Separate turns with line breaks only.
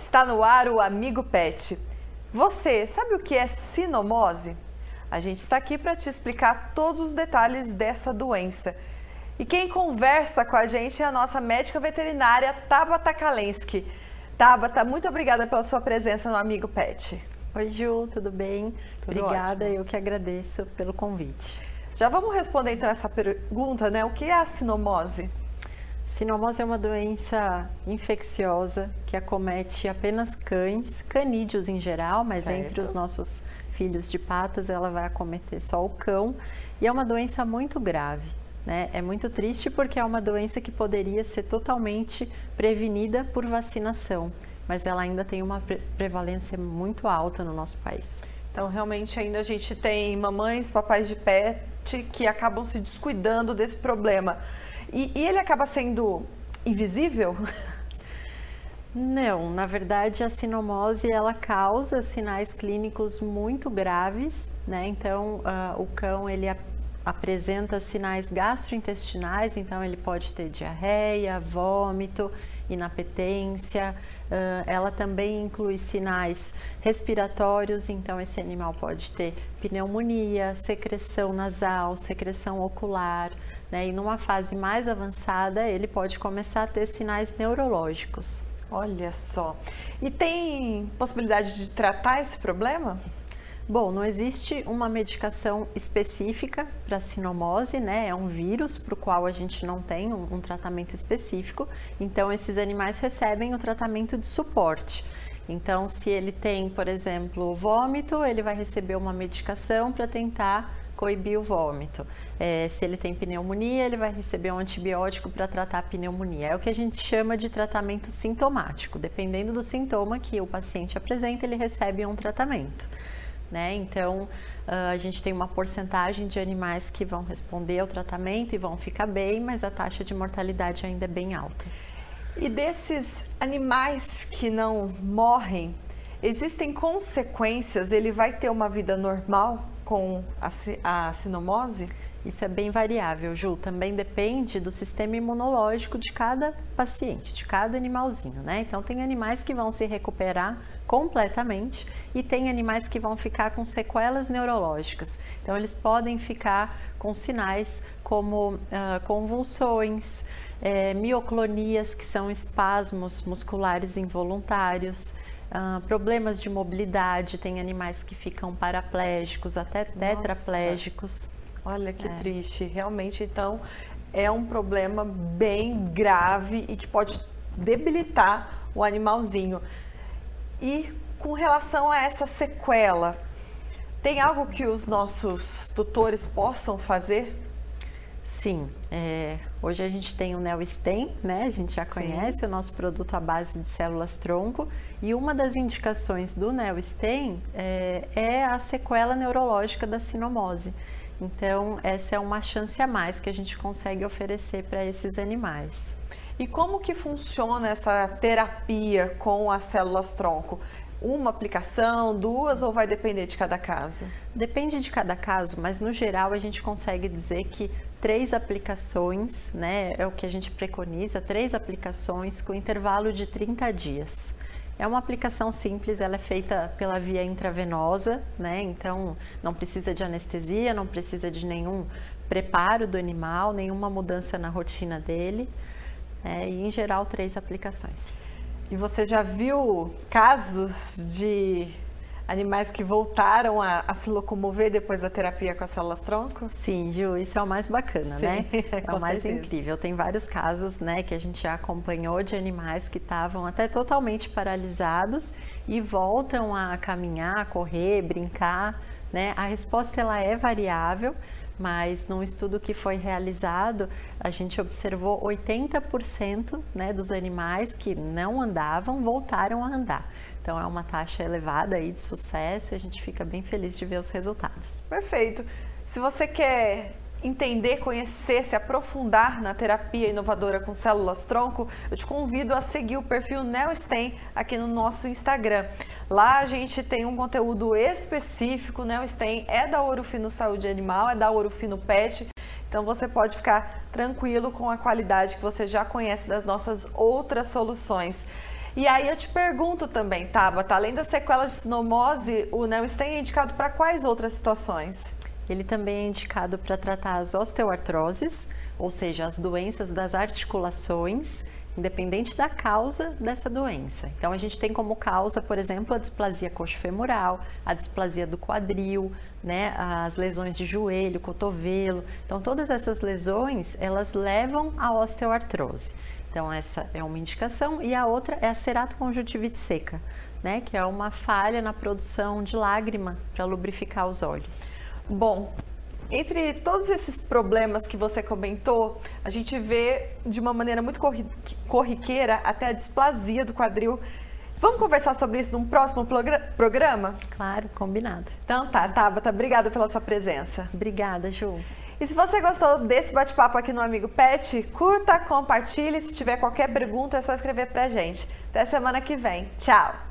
Está no ar o Amigo Pet. Você sabe o que é sinomose? A gente está aqui para te explicar todos os detalhes dessa doença. E quem conversa com a gente é a nossa médica veterinária Tabata Kalensky. Tabata, muito obrigada pela sua presença no Amigo Pet.
Oi, Ju, tudo bem?
Tudo
obrigada,
ótimo.
eu que agradeço pelo convite.
Já vamos responder então essa pergunta, né? O que é a sinomose?
Sinomose é uma doença infecciosa que acomete apenas cães, canídeos em geral, mas
Certo.
entre os nossos filhos de patas ela vai acometer só o cão e é uma doença muito grave. Né? É muito triste porque é uma doença que poderia ser totalmente prevenida por vacinação, mas ela ainda tem uma pre- prevalência muito alta no nosso país.
Então, realmente, ainda a gente tem mamães, papais de pet que acabam se descuidando desse problema. E, e ele acaba sendo invisível?
Não, na verdade a sinomose ela causa sinais clínicos muito graves, né? Então ah, o cão ele ap- apresenta sinais gastrointestinais, então ele pode ter diarreia, vômito, inapetência. ah, ela também inclui sinais respiratórios, então esse animal pode ter pneumonia, secreção nasal, secreção ocular. Né? E numa fase mais avançada, ele pode começar a ter sinais neurológicos.
Olha só. E tem possibilidade de tratar esse problema?
Bom, não existe uma medicação específica para sinomose, né? É um vírus para o qual a gente não tem um, um tratamento específico. Então, esses animais recebem o tratamento de suporte. Então, se ele tem, por exemplo, vômito, ele vai receber uma medicação para tentar coibir o vômito. É, se ele tem pneumonia, ele vai receber um antibiótico para tratar a pneumonia. É o que a gente chama de tratamento sintomático. Dependendo do sintoma que o paciente apresenta, ele recebe um tratamento. Né? Então, ah, a gente tem uma porcentagem de animais que vão responder ao tratamento e vão ficar bem, mas a taxa de mortalidade ainda é bem alta.
E desses animais que não morrem, existem consequências? Ele vai ter uma vida normal com a, a sinomose?
Isso é bem variável, Ju. Também depende do sistema imunológico de cada paciente, de cada animalzinho, né? Então, tem animais que vão se recuperar completamente e tem animais que vão ficar com sequelas neurológicas. Então, eles podem ficar com sinais como ah, convulsões, eh, mioclonias, que são espasmos musculares involuntários. Ah, problemas de mobilidade, tem animais que ficam paraplégicos, até tetraplégicos.
Olha que triste. Realmente, então, é um problema bem grave e que pode debilitar o animalzinho. E com relação a essa sequela, tem algo que os nossos tutores possam fazer?
Sim, é, hoje a gente tem o Neostem, né? A gente já conhece o nosso produto à base de células tronco e uma das indicações do Neostem é, é a sequela neurológica da sinomose. Então, essa é uma chance a mais que a gente consegue oferecer para esses animais.
E como que funciona essa terapia com as células tronco? Uma aplicação, duas ou vai depender de cada caso?
Depende de cada caso, mas no geral a gente consegue dizer que três aplicações, né, é o que a gente preconiza, três aplicações com intervalo de 30 dias. É uma aplicação simples, ela é feita pela via intravenosa, né? Então não precisa de anestesia, não precisa de nenhum preparo do animal, nenhuma mudança na rotina dele. É, e em geral três aplicações.
E você já viu casos de animais que voltaram a, a se locomover depois da terapia com as células tronco?
Sim, Ju, isso é o mais bacana,
Sim,
né? É o mais
certeza.
incrível. Tem vários casos, né, que a gente já acompanhou de animais que estavam até totalmente paralisados e voltam a caminhar, correr, brincar, né? A resposta ela é variável, mas num estudo que foi realizado, a gente observou 80% né, dos animais que não andavam voltaram a andar. Então é uma taxa elevada aí de sucesso e a gente fica bem feliz de ver os resultados.
Perfeito. Se você quer entender, conhecer, se aprofundar na terapia inovadora com células tronco, eu te convido a seguir o perfil Neostem aqui no nosso Instagram. Lá a gente tem um conteúdo específico, Neostem é da Ouro Fino Saúde Animal, é da Ouro Fino Pet, então você pode ficar tranquilo com a qualidade que você já conhece das nossas outras soluções. E aí eu te pergunto também, Tabata, além das sequelas de sinomose, o Neostem é indicado para quais outras situações?
Ele também é indicado para tratar as osteoartroses, ou seja, as doenças das articulações, independente da causa dessa doença. Então a gente tem como causa, por exemplo, a displasia coxofemoral, a displasia do quadril, né, as lesões de joelho, cotovelo. Então todas essas lesões, elas levam à osteoartrose. Então, essa é uma indicação. E a outra é a ceratoconjuntivite seca, né? Que é uma falha na produção de lágrima para lubrificar os olhos.
Bom, entre todos esses problemas que você comentou, a gente vê de uma maneira muito corriqueira até a displasia do quadril. Vamos conversar sobre isso num próximo programa?
Claro, combinado.
Então tá, Tabata, obrigada pela sua presença.
Obrigada, Ju.
E se você gostou desse bate-papo aqui no Amigo Pet, curta, compartilhe. Se tiver qualquer pergunta, é só escrever pra gente. Até semana que vem. Tchau!